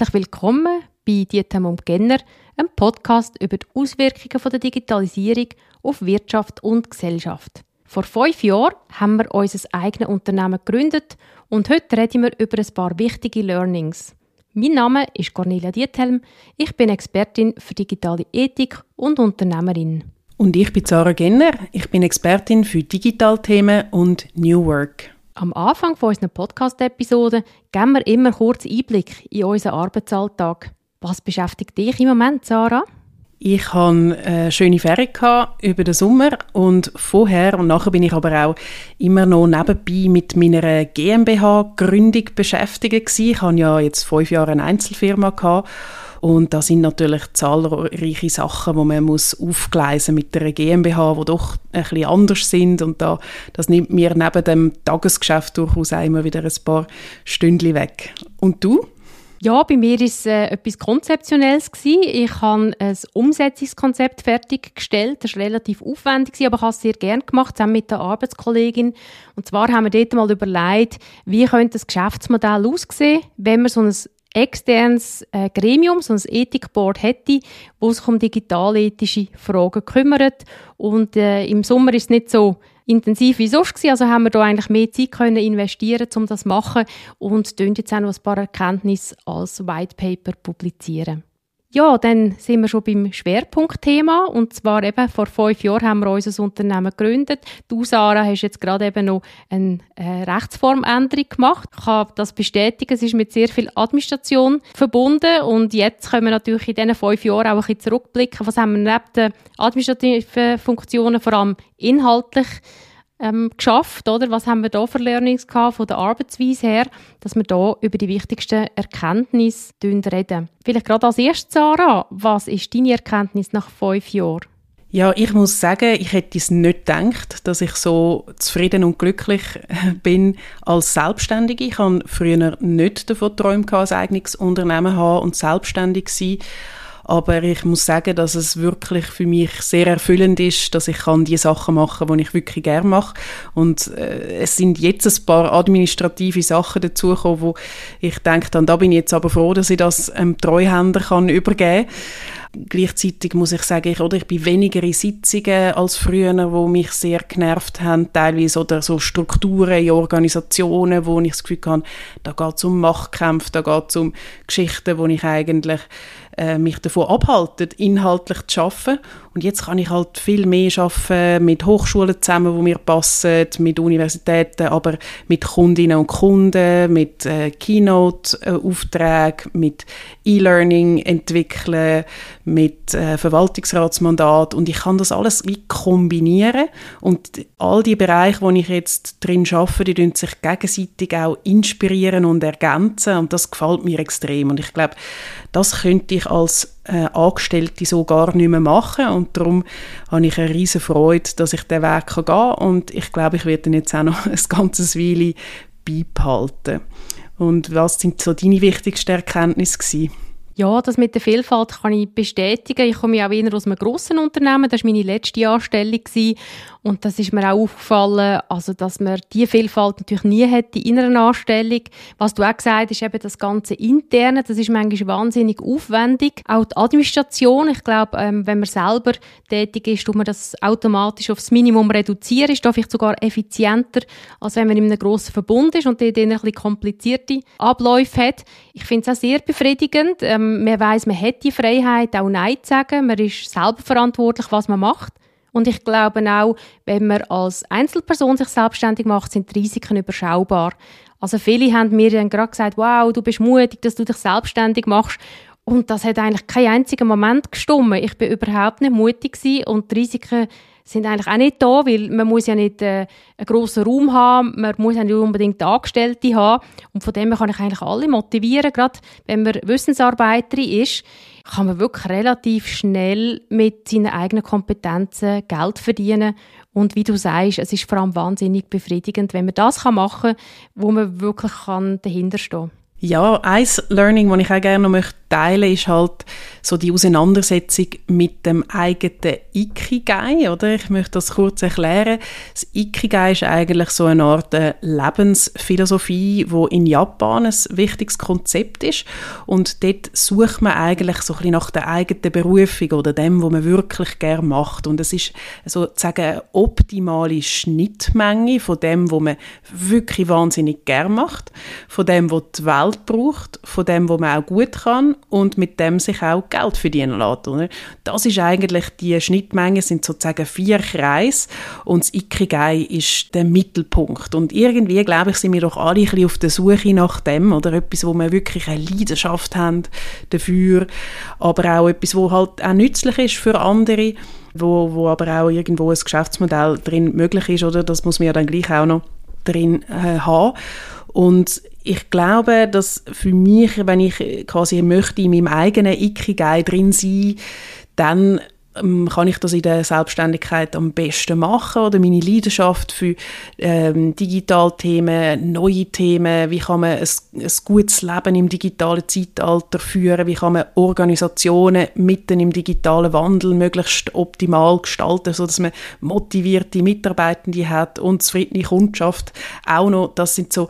herzlich willkommen bei Dietem und Genner, einem Podcast über die Auswirkungen der Digitalisierung auf Wirtschaft und Gesellschaft. Vor fünf Jahren haben wir unser eigenes Unternehmen gegründet und heute reden wir über ein paar wichtige Learnings. Mein Name ist Cornelia Diethelm, ich bin Expertin für digitale Ethik und Unternehmerin. Und ich bin Sarah Genner, ich bin Expertin für Digitalthemen und New Work. Am Anfang unserer Podcast-Episoden geben wir immer kurz Einblick in unseren Arbeitsalltag. Was beschäftigt dich im Moment, Sarah? Ich hatte eine schöne Ferien über den Sommer und vorher und nachher bin ich aber auch immer noch nebenbei mit meiner GmbH-Gründung beschäftigt. Ich hatte ja jetzt fünf Jahre eine Einzelfirma gehabt und da sind natürlich zahlreiche Sachen, die man muss aufgleisen mit der GmbH, die doch ein bisschen anders sind. Und da, das nimmt mir neben dem Tagesgeschäft durchaus auch immer wieder ein paar Stündchen weg. Und du? Ja, bei mir war es äh, etwas Konzeptionelles. Gewesen. Ich habe ein Umsetzungskonzept fertiggestellt. Das war relativ aufwendig, aber ich habe es sehr gerne gemacht, zusammen mit der Arbeitskollegin. Und zwar haben wir dort mal überlegt, wie könnte das Geschäftsmodell aussehen, wenn wir so ein externes äh, Gremium, so ein Ethikboard hätte, wo sich um digitalethische Fragen kümmert. Und äh, im Sommer ist es nicht so intensiv wie sonst gewesen. Also haben wir da eigentlich mehr Zeit können investieren, um das zu machen und jetzt auch noch ein paar Erkenntnisse als White Paper publizieren. Ja, dann sind wir schon beim Schwerpunktthema. Und zwar eben vor fünf Jahren haben wir unser Unternehmen gegründet. Du, Sarah, hast jetzt gerade eben noch eine äh, Rechtsformänderung gemacht. Ich kann das bestätigen. Es ist mit sehr viel Administration verbunden. Und jetzt können wir natürlich in diesen fünf Jahren auch ein bisschen zurückblicken. Was haben wir neben den administrativen Funktionen vor allem inhaltlich ähm, geschafft, oder? Was haben wir da für Learnings gehabt von der Arbeitsweise her, dass wir da über die wichtigsten Erkenntnisse reden. Vielleicht gerade als erstes, Sarah, was ist deine Erkenntnis nach fünf Jahren? Ja, ich muss sagen, ich hätte es nicht gedacht, dass ich so zufrieden und glücklich bin als Selbstständige. Ich habe früher nicht davon geträumt, ein eigenes Unternehmen haben und selbstständig sein aber ich muss sagen, dass es wirklich für mich sehr erfüllend ist, dass ich kann die Sachen machen, die ich wirklich gerne mache. Und äh, es sind jetzt ein paar administrative Sachen dazugekommen, wo ich denke, dann, da bin ich jetzt aber froh, dass ich das einem Treuhänder kann übergeben kann. Gleichzeitig muss ich sagen, ich, oder ich bin weniger in Sitzungen als früher, wo mich sehr genervt haben, teilweise oder so Strukturen in Organisationen, wo ich das Gefühl habe, da geht es um Machtkämpfe, da geht es um Geschichten, wo ich eigentlich äh, mich davon abhalten, inhaltlich zu arbeiten. Und jetzt kann ich halt viel mehr arbeiten mit Hochschulen zusammen, wo mir passen, mit Universitäten, aber mit Kundinnen und Kunden, mit äh, Keynote-Aufträgen, mit E-Learning entwickeln, mit äh, Verwaltungsratsmandat. Und ich kann das alles kombinieren. Und all die Bereiche, wo ich jetzt drin arbeite, die sich gegenseitig auch inspirieren und ergänzen. Und das gefällt mir extrem. Und ich glaube, das könnte ich als äh, Angestellte so gar nicht mehr machen und darum habe ich eine riesige Freude, dass ich den Weg gehen kann und ich glaube, ich werde ihn jetzt auch noch ein ganzes Weile beibehalten. Und was sind so deine wichtigsten Erkenntnisse gewesen? Ja, das mit der Vielfalt kann ich bestätigen. Ich komme ja auch eher aus einem grossen Unternehmen. Das war meine letzte Anstellung. Und das ist mir auch aufgefallen, also, dass man diese Vielfalt natürlich nie hätte in einer Anstellung. Was du auch gesagt hast, eben das ganze Interne, das ist manchmal wahnsinnig aufwendig. Auch die Administration, ich glaube, ähm, wenn man selber tätig ist, tut man das automatisch aufs Minimum reduzieren, ist da sogar effizienter, als wenn man in einem grossen Verbund ist und dort ein bisschen komplizierte Abläufe hat. Ich finde es auch sehr befriedigend. Ähm, man weiß, man hat die Freiheit, auch Nein zu sagen. Man ist selber verantwortlich, was man macht. Und ich glaube auch, wenn man als Einzelperson sich selbstständig macht, sind die Risiken überschaubar. Also viele haben mir dann gerade gesagt, wow, du bist mutig, dass du dich selbstständig machst. Und das hat eigentlich keinen einzigen Moment gestummen. Ich bin überhaupt nicht mutig gewesen und die Risiken sind eigentlich auch nicht da, weil man muss ja nicht äh, einen grossen Raum haben, man muss ja nicht unbedingt Angestellte haben. Und von dem kann ich eigentlich alle motivieren, gerade wenn man Wissensarbeiterin ist, kann man wirklich relativ schnell mit seinen eigenen Kompetenzen Geld verdienen. Und wie du sagst, es ist vor allem wahnsinnig befriedigend, wenn man das machen kann, wo man wirklich kann dahinter stehen ja, ein Learning, das ich auch gerne noch möchte teile, ist halt so die Auseinandersetzung mit dem eigenen Ikigai, oder? Ich möchte das kurz erklären. Das Ikigai ist eigentlich so eine Art äh, Lebensphilosophie, wo in Japan ein wichtiges Konzept ist und dort sucht man eigentlich so ein bisschen nach der eigenen Berufung oder dem, was man wirklich gerne macht und es ist sozusagen eine optimale Schnittmenge von dem, was man wirklich wahnsinnig gerne macht, von dem, was die Welt braucht, von dem, was man auch gut kann und mit dem sich auch Geld verdienen lässt. Oder? Das ist eigentlich, die Schnittmenge sind sozusagen vier Kreise und das Ikigai ist der Mittelpunkt. Und irgendwie, glaube ich, sind wir doch alle ein bisschen auf der Suche nach dem, oder etwas, wo wir wirklich eine Leidenschaft haben dafür, aber auch etwas, wo halt auch nützlich ist für andere, wo, wo aber auch irgendwo ein Geschäftsmodell drin möglich ist, oder? Das muss man ja dann gleich auch noch drin äh, haben. Und ich glaube, dass für mich, wenn ich quasi möchte in meinem eigenen Ikigai drin sein, dann ähm, kann ich das in der Selbstständigkeit am besten machen oder meine Leidenschaft für ähm, Digitalthemen, neue Themen, wie kann man ein, ein, gutes Leben im digitalen Zeitalter führen, wie kann man Organisationen mitten im digitalen Wandel möglichst optimal gestalten, so dass man motivierte Mitarbeitende hat und zufriedene Kundschaft auch noch, das sind so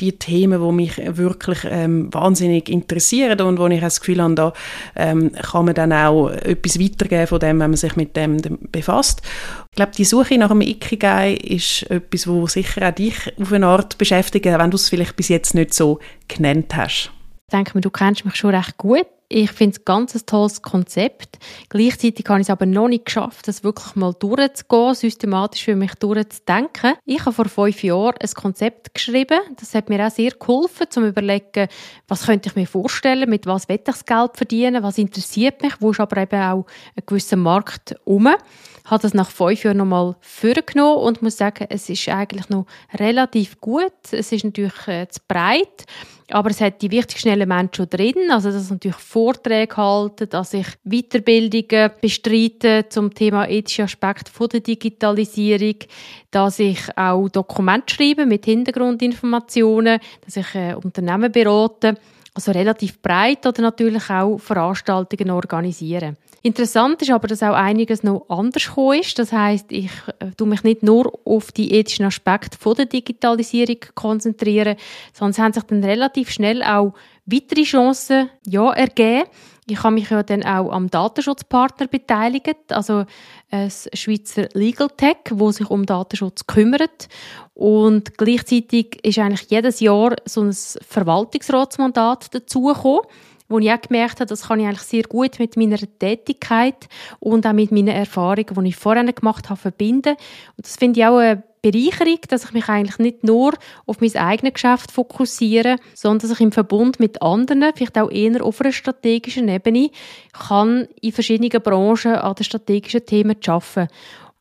die Themen, die mich wirklich ähm, wahnsinnig interessieren und wo ich das Gefühl habe, da ähm, kann man dann auch etwas weitergeben von dem, wenn man sich mit dem befasst. Ich glaube, die Suche nach einem Ikigai ist etwas, wo sicher auch dich auf eine Art beschäftigt, wenn du es vielleicht bis jetzt nicht so genannt hast. Ich denke mir, du kennst mich schon recht gut. Ich finde es ganz ein tolles Konzept. Gleichzeitig habe ich es aber noch nicht geschafft, das wirklich mal durchzugehen, systematisch für mich durchzudenken. Ich habe vor fünf Jahren ein Konzept geschrieben. Das hat mir auch sehr geholfen, zum überlegen, was könnte ich mir vorstellen, mit was will ich das Geld verdienen, was interessiert mich, wo ist aber eben auch ein gewisser Markt um habe das nach fünf Jahren nochmal vorgenommen und muss sagen, es ist eigentlich noch relativ gut. Es ist natürlich äh, zu breit, aber es hat die wichtigsten Elemente schon drin. Also, dass ich natürlich Vorträge halte, dass ich Weiterbildungen bestreite zum Thema ethische Aspekte von der Digitalisierung, dass ich auch Dokumente schreibe mit Hintergrundinformationen, dass ich äh, Unternehmen berate. Also relativ breit oder natürlich auch Veranstaltungen organisieren. Interessant ist aber, dass auch einiges noch anders gekommen ist. Das heißt, ich äh, tu mich nicht nur auf die ethischen Aspekte der Digitalisierung konzentrieren, sondern es haben sich dann relativ schnell auch weitere Chancen ja, ergeben. Ich habe mich ja dann auch am Datenschutzpartner beteiligt, also ein Schweizer Legal Tech, wo sich um Datenschutz kümmert. Und gleichzeitig ist eigentlich jedes Jahr so ein Verwaltungsratsmandat dazugekommen wo ich auch gemerkt habe, das kann ich eigentlich sehr gut mit meiner Tätigkeit und auch mit meinen Erfahrungen, die ich vorher gemacht habe, verbinden. Und das finde ich auch eine Bereicherung, dass ich mich eigentlich nicht nur auf mein eigenes Geschäft fokussiere, sondern dass ich im Verbund mit anderen, vielleicht auch eher auf einer strategischen Ebene, kann in verschiedenen Branchen an den strategischen Themen arbeiten.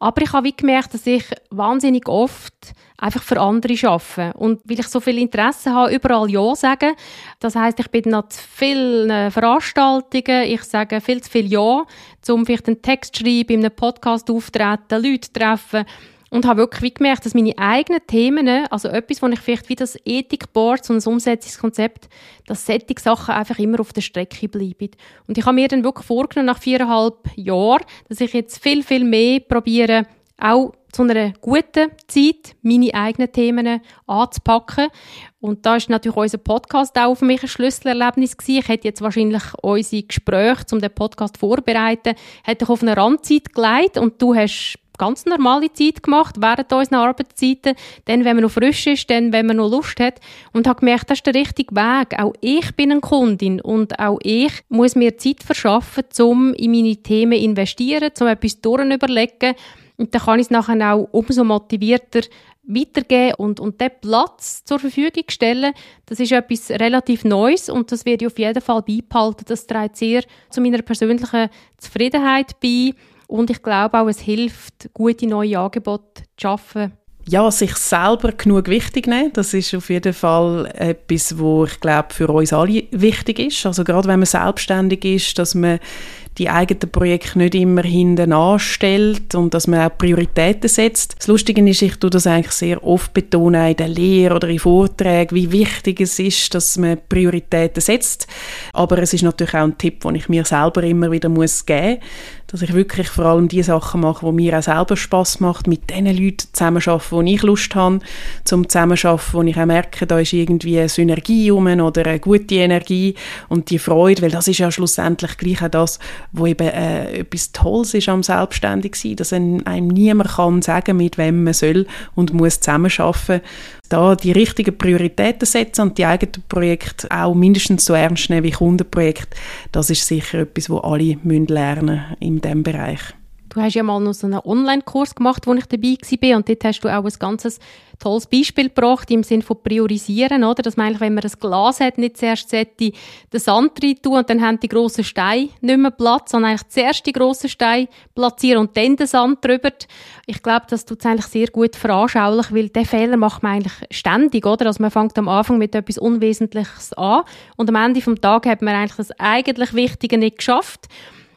Aber ich habe wie gemerkt, dass ich wahnsinnig oft einfach für andere arbeite. Und weil ich so viel Interesse habe, überall Ja sagen. Das heißt, ich bin noch zu vielen Veranstaltungen, ich sage viel zu viel Ja, um vielleicht einen Text zu schreiben, in einem Podcast auftreten, Leute treffen und habe wirklich gemerkt, dass meine eigenen Themen, also etwas, wo ich vielleicht wie das Ethikboard, so ein Umsetzungskonzept, dass solche Sachen einfach immer auf der Strecke bleiben. Und ich habe mir dann wirklich vorgenommen, nach viereinhalb Jahren, dass ich jetzt viel, viel mehr probiere, auch zu einer guten Zeit meine eigenen Themen anzupacken. Und da ist natürlich unser Podcast auch für mich ein Schlüsselerlebnis gewesen. Ich hätte jetzt wahrscheinlich unsere Gespräche, um den Podcast vorzubereiten, hätte ich auf eine Randzeit gelegt und du hast ganz normale Zeit gemacht, während unseren Arbeitszeiten, dann, wenn man noch frisch ist, dann, wenn man noch Lust hat. Und habe gemerkt, das ist der richtige Weg. Auch ich bin eine Kundin und auch ich muss mir Zeit verschaffen, um in meine Themen zu investieren, um etwas überlegen und dann kann ich es nachher auch umso motivierter weitergeben und, und den Platz zur Verfügung stellen, das ist etwas relativ Neues und das werde ich auf jeden Fall beibehalten. Das trägt sehr zu meiner persönlichen Zufriedenheit bei und ich glaube auch, es hilft, gute neue Angebote zu schaffen. Ja, sich selber genug wichtig nehmen, das ist auf jeden Fall etwas, wo ich glaube für uns alle wichtig ist. Also gerade wenn man selbstständig ist, dass man die eigenen Projekte nicht immer hinten anstellt und dass man auch Prioritäten setzt. Das Lustige ist, ich tue das eigentlich sehr oft betonen in der Lehre oder in Vorträgen, wie wichtig es ist, dass man Prioritäten setzt. Aber es ist natürlich auch ein Tipp, den ich mir selber immer wieder muss geben muss, dass ich wirklich vor allem die Sachen mache, die mir auch selber Spaß macht, mit den Leuten zusammenarbeiten, wo ich Lust habe, zum zusammenarbeiten, wo ich auch merke, da ist irgendwie eine Synergie rum oder eine gute Energie und die Freude, weil das ist ja schlussendlich gleich auch das, wo eben äh, etwas Tolles ist am Selbstständigsein, dass einem, niemand kann sagen, mit wem man soll und muss zusammenarbeiten da die richtigen Prioritäten setzen und die eigenen Projekte auch mindestens so ernst nehmen wie Kundenprojekte, das ist sicher etwas, wo alle müssen lernen in diesem Bereich. Du hast ja mal noch so einen Online-Kurs gemacht, wo ich dabei war und dort hast du auch ein ganzes tolles Beispiel gebracht im Sinne von priorisieren, oder? Dass man eigentlich, wenn man ein Glas hat, nicht zuerst den Sand rein tun und dann haben die grossen Steine nicht mehr Platz, sondern eigentlich zuerst die grossen Steine platzieren und dann den Sand drüber. Ich glaube, das tut es eigentlich sehr gut veranschaulich, weil den Fehler macht man eigentlich ständig, oder? Also man fängt am Anfang mit etwas Unwesentliches an und am Ende vom Tag hat man eigentlich das eigentlich Wichtige nicht geschafft.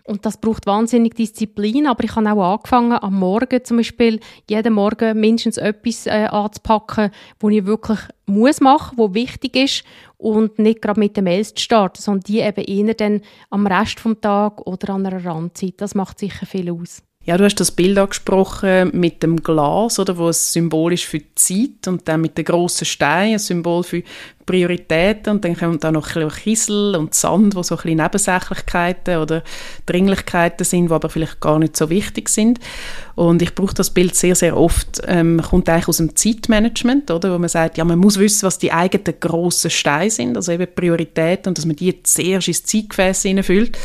Und das braucht wahnsinnig Disziplin, aber ich habe auch angefangen, am Morgen zum Beispiel jeden Morgen mindestens etwas äh, anzupacken, wo ich wirklich muss machen, wo wichtig ist und nicht gerade mit den Mails zu starten, sondern die eben eher dann am Rest vom Tag oder an einer Randzeit. Das macht sicher viel aus. Ja, du hast das Bild angesprochen mit dem Glas, oder, wo es symbolisch für die Zeit und dann mit den grossen Steinen, ein Symbol für Prioritäten und dann kommt da noch ein Kiesel und Sand, wo so ein bisschen Nebensächlichkeiten oder Dringlichkeiten sind, die aber vielleicht gar nicht so wichtig sind. Und ich brauche das Bild sehr, sehr oft, ähm, kommt eigentlich aus dem Zeitmanagement, oder, wo man sagt, ja, man muss wissen, was die eigenen grossen Steine sind, also eben Prioritäten und dass man die zuerst ins Zeitgefäß hineinfüllt.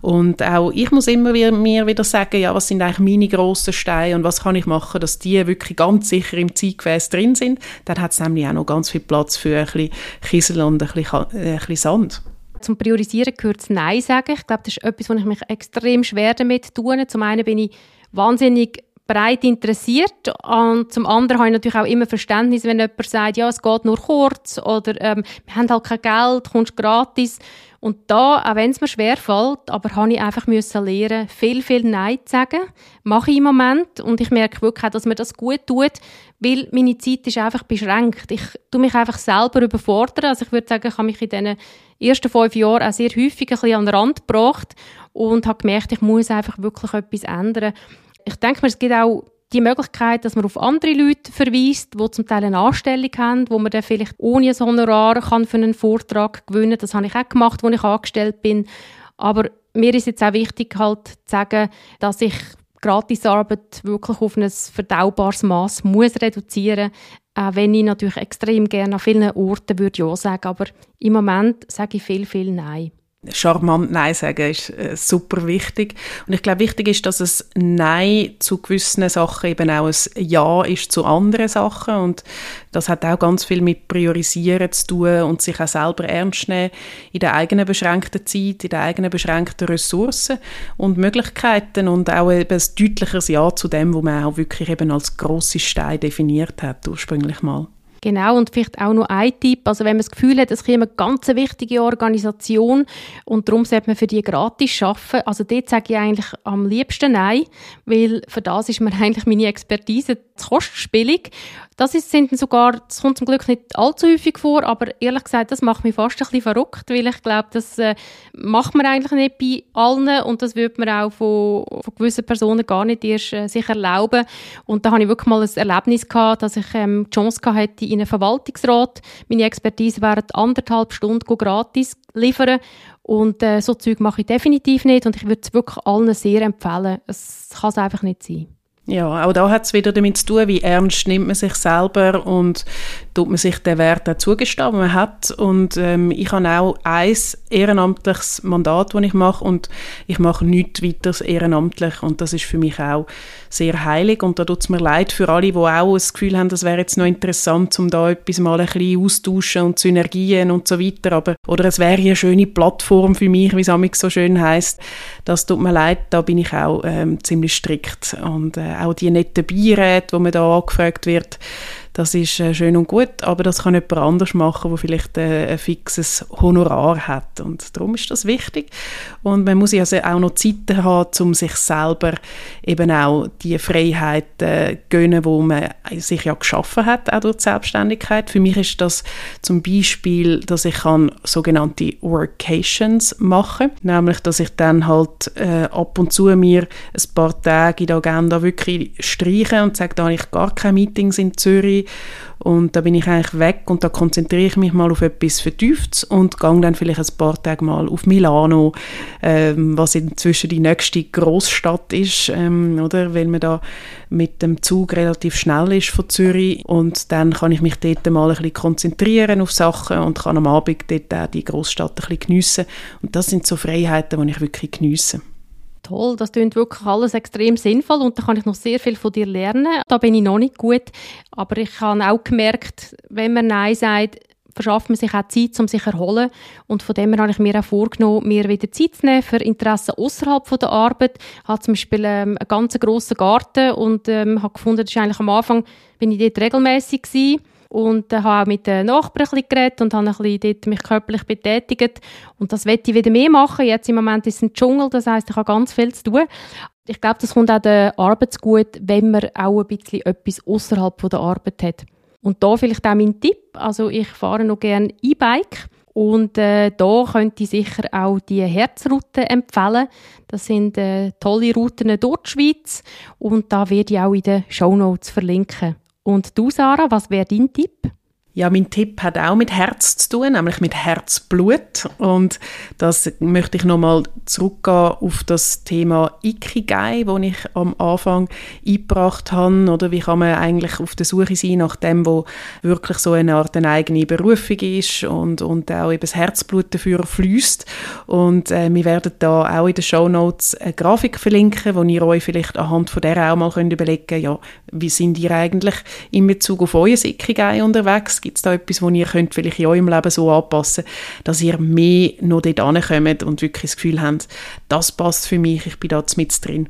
Und auch ich muss immer wieder, mir wieder sagen, ja, was sind eigentlich meine grossen Steine und was kann ich machen, dass die wirklich ganz sicher im Zeitgefäß drin sind. Dann hat es nämlich auch noch ganz viel Platz für ein bisschen Kiesel und ein bisschen, äh, ein bisschen Sand. Zum Priorisieren gehört das Nein sagen. Ich glaube, das ist etwas, wo ich mich extrem schwer damit tue. Zum einen bin ich wahnsinnig breit interessiert und zum anderen habe ich natürlich auch immer Verständnis, wenn jemand sagt, ja, es geht nur kurz oder ähm, wir haben halt kein Geld, kommst gratis. Und da, auch wenn es mir schwer fällt, aber habe ich einfach müssen lernen, viel, viel Nein zu sagen. Mache ich im Moment. Und ich merke wirklich auch, dass mir das gut tut, weil meine Zeit ist einfach beschränkt. Ich tue mich einfach selber überfordern. Also ich würde sagen, ich habe mich in diesen ersten fünf Jahren auch sehr häufig ein bisschen an den Rand gebracht und habe gemerkt, ich muss einfach wirklich etwas ändern. Ich denke mir, es gibt auch die Möglichkeit, dass man auf andere Leute verweist, die zum Teil eine Anstellung haben, wo man dann vielleicht ohne ein Honorar kann für einen Vortrag gewinnen kann. Das habe ich auch gemacht, als ich angestellt bin. Aber mir ist jetzt auch wichtig, halt zu sagen, dass ich Gratisarbeit wirklich auf ein verdaubares Maß muss reduzieren muss, wenn ich natürlich extrem gerne an vielen Orten würde ja sagen, aber im Moment sage ich viel, viel Nein charmant Nein sagen ist äh, super wichtig. Und ich glaube, wichtig ist, dass es Nein zu gewissen Sachen eben auch ein Ja ist zu anderen Sachen. Und das hat auch ganz viel mit Priorisieren zu tun und sich auch selber ernst nehmen in der eigenen beschränkten Zeit, in den eigenen beschränkten Ressourcen und Möglichkeiten und auch eben ein deutlicheres Ja zu dem, was man auch wirklich eben als grosse Stein definiert hat ursprünglich mal. Genau, und vielleicht auch noch ein Tipp. Also wenn man das Gefühl hat, es käme eine ganz wichtige Organisation und darum sollte man für die gratis arbeiten. Also dort sage ich eigentlich am liebsten Nein, weil für das ist mir eigentlich meine Expertise zu kostspielig. Das ist, sind sogar, das kommt zum Glück nicht allzu häufig vor, aber ehrlich gesagt, das macht mich fast ein bisschen verrückt, weil ich glaube, das äh, macht man eigentlich nicht bei allen und das würde man auch von, von gewissen Personen gar nicht erst äh, sich erlauben. Und da habe ich wirklich mal ein Erlebnis gehabt, dass ich ähm, die Chance hatte, in einen Verwaltungsrat meine Expertise während anderthalb Stunden gratis liefern und äh, so Zeug mache ich definitiv nicht und ich würde es wirklich allen sehr empfehlen. Es kann es einfach nicht sein. Ja, auch da hat es wieder damit zu tun, wie ernst nimmt man sich selber und tut man sich den Wert auch zugestehen, den man hat. Und ähm, ich habe auch ein ehrenamtliches Mandat, das ich mache und ich mache nichts weiteres ehrenamtlich und das ist für mich auch sehr heilig und da tut es mir leid für alle, die auch das Gefühl haben, das wäre jetzt noch interessant, um da etwas mal ein bisschen austauschen und Synergien und so weiter, aber oder es wäre eine schöne Plattform für mich, wie es so schön heißt. Das tut mir leid, da bin ich auch ähm, ziemlich strikt und äh, auch die netten Beiräte, wo man da angefragt wird, das ist äh, schön und gut, aber das kann jemand anders machen, der vielleicht äh, ein fixes Honorar hat. Und darum ist das wichtig. Und man muss also auch noch Zeiten haben, um sich selber eben auch die Freiheit äh, gönnen, wo man sich ja geschaffen hat, auch durch die Selbstständigkeit. Für mich ist das zum Beispiel, dass ich kann sogenannte Workations machen, nämlich, dass ich dann halt äh, ab und zu mir ein paar Tage in der Agenda wirklich streiche und sage, da habe ich gar keine Meetings in Zürich und da bin ich eigentlich weg und da konzentriere ich mich mal auf etwas Vertieftes und gehe dann vielleicht ein paar Tage mal auf Milano, ähm, was inzwischen die nächste Großstadt ist, ähm, oder? Weil man da mit dem Zug relativ schnell ist von Zürich und dann kann ich mich dort mal ein bisschen konzentrieren auf Sachen und kann am Abend dort auch die Großstadt ein bisschen geniessen. Und das sind so Freiheiten, die ich wirklich geniesse. Toll, das klingt wirklich alles extrem sinnvoll und da kann ich noch sehr viel von dir lernen. Da bin ich noch nicht gut, aber ich habe auch gemerkt, wenn man Nein sagt, verschafft man sich auch Zeit, um sich zu erholen. Und von dem her habe ich mir auch vorgenommen, mir wieder Zeit zu nehmen für Interessen außerhalb der Arbeit. Ich habe zum Beispiel ähm, einen ganz grossen Garten und ähm, habe gefunden, das ist eigentlich am Anfang, bin ich dort regelmäßig gewesen und äh, habe auch mit den Nachbarn ein bisschen geredet und habe ein bisschen dort mich körperlich betätigt und das werde ich wieder mehr machen. Jetzt im Moment ist es ein Dschungel, das heißt, ich habe ganz viel zu tun. Ich glaube, das kommt auch der Arbeit gut, wenn man auch ein bisschen etwas außerhalb der Arbeit hat. Und da vielleicht auch mein Tipp, also ich fahre noch gerne E-Bike und äh, da könnte ich sicher auch die Herzroute empfehlen. Das sind äh, tolle Routen durch die Schweiz und da werde ich auch in den Show Notes verlinken. Und du, Sarah, was wäre dein Tipp? Ja, mein Tipp hat auch mit Herz zu tun, nämlich mit Herzblut. Und das möchte ich nochmal zurückgehen auf das Thema Ikigai, das ich am Anfang eingebracht habe. Oder wie kann man eigentlich auf der Suche sein nach dem, wo wirklich so eine Art eine eigene Berufung ist und, und auch eben das Herzblut dafür fließt. Und äh, wir werden da auch in den Show Notes eine Grafik verlinken, wo ihr euch vielleicht anhand von der auch mal könnt überlegen ja, wie sind ihr eigentlich in Bezug auf euer Ikigai unterwegs? Gibt es da etwas, wo ihr könnt vielleicht in eurem Leben so anpassen dass ihr mehr noch dort ankommt und wirklich das Gefühl habt, das passt für mich, ich bin da mit drin?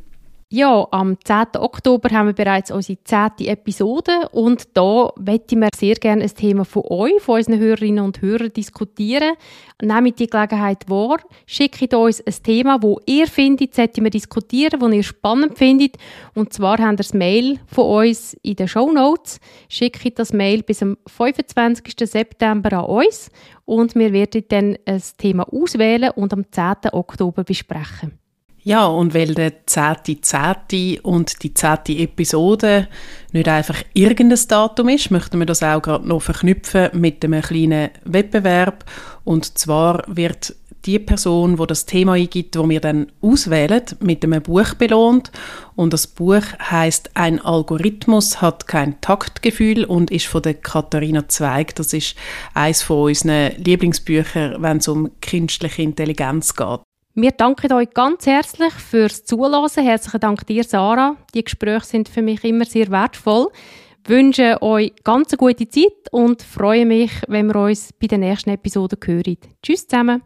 Ja, am 10. Oktober haben wir bereits unsere 10. Episode und da möchten wir sehr gerne ein Thema von euch, von unseren Hörerinnen und Hörern diskutieren. Nehmt die Gelegenheit wahr, schickt uns ein Thema, wo ihr findet, sollten wir diskutieren, das ihr spannend findet. Und zwar habt ihr das Mail von uns in den Show Notes. Schickt das Mail bis am 25. September an uns und wir werden dann ein Thema auswählen und am 10. Oktober besprechen. Ja, und weil der zehnte zehnte und die zehnte Episode nicht einfach irgendein Datum ist, möchten wir das auch gerade noch verknüpfen mit einem kleinen Wettbewerb. Und zwar wird die Person, wo das Thema eingibt, wo wir dann auswählen, mit einem Buch belohnt. Und das Buch heißt Ein Algorithmus hat kein Taktgefühl und ist von der Katharina Zweig. Das ist eines von unseren Lieblingsbüchern, wenn es um künstliche Intelligenz geht. Wir danken euch ganz herzlich fürs Zuhören. Herzlichen Dank dir, Sarah. Die Gespräche sind für mich immer sehr wertvoll. Ich wünsche euch ganz eine gute Zeit und freue mich, wenn wir uns bei der nächsten Episode hören. Tschüss zusammen.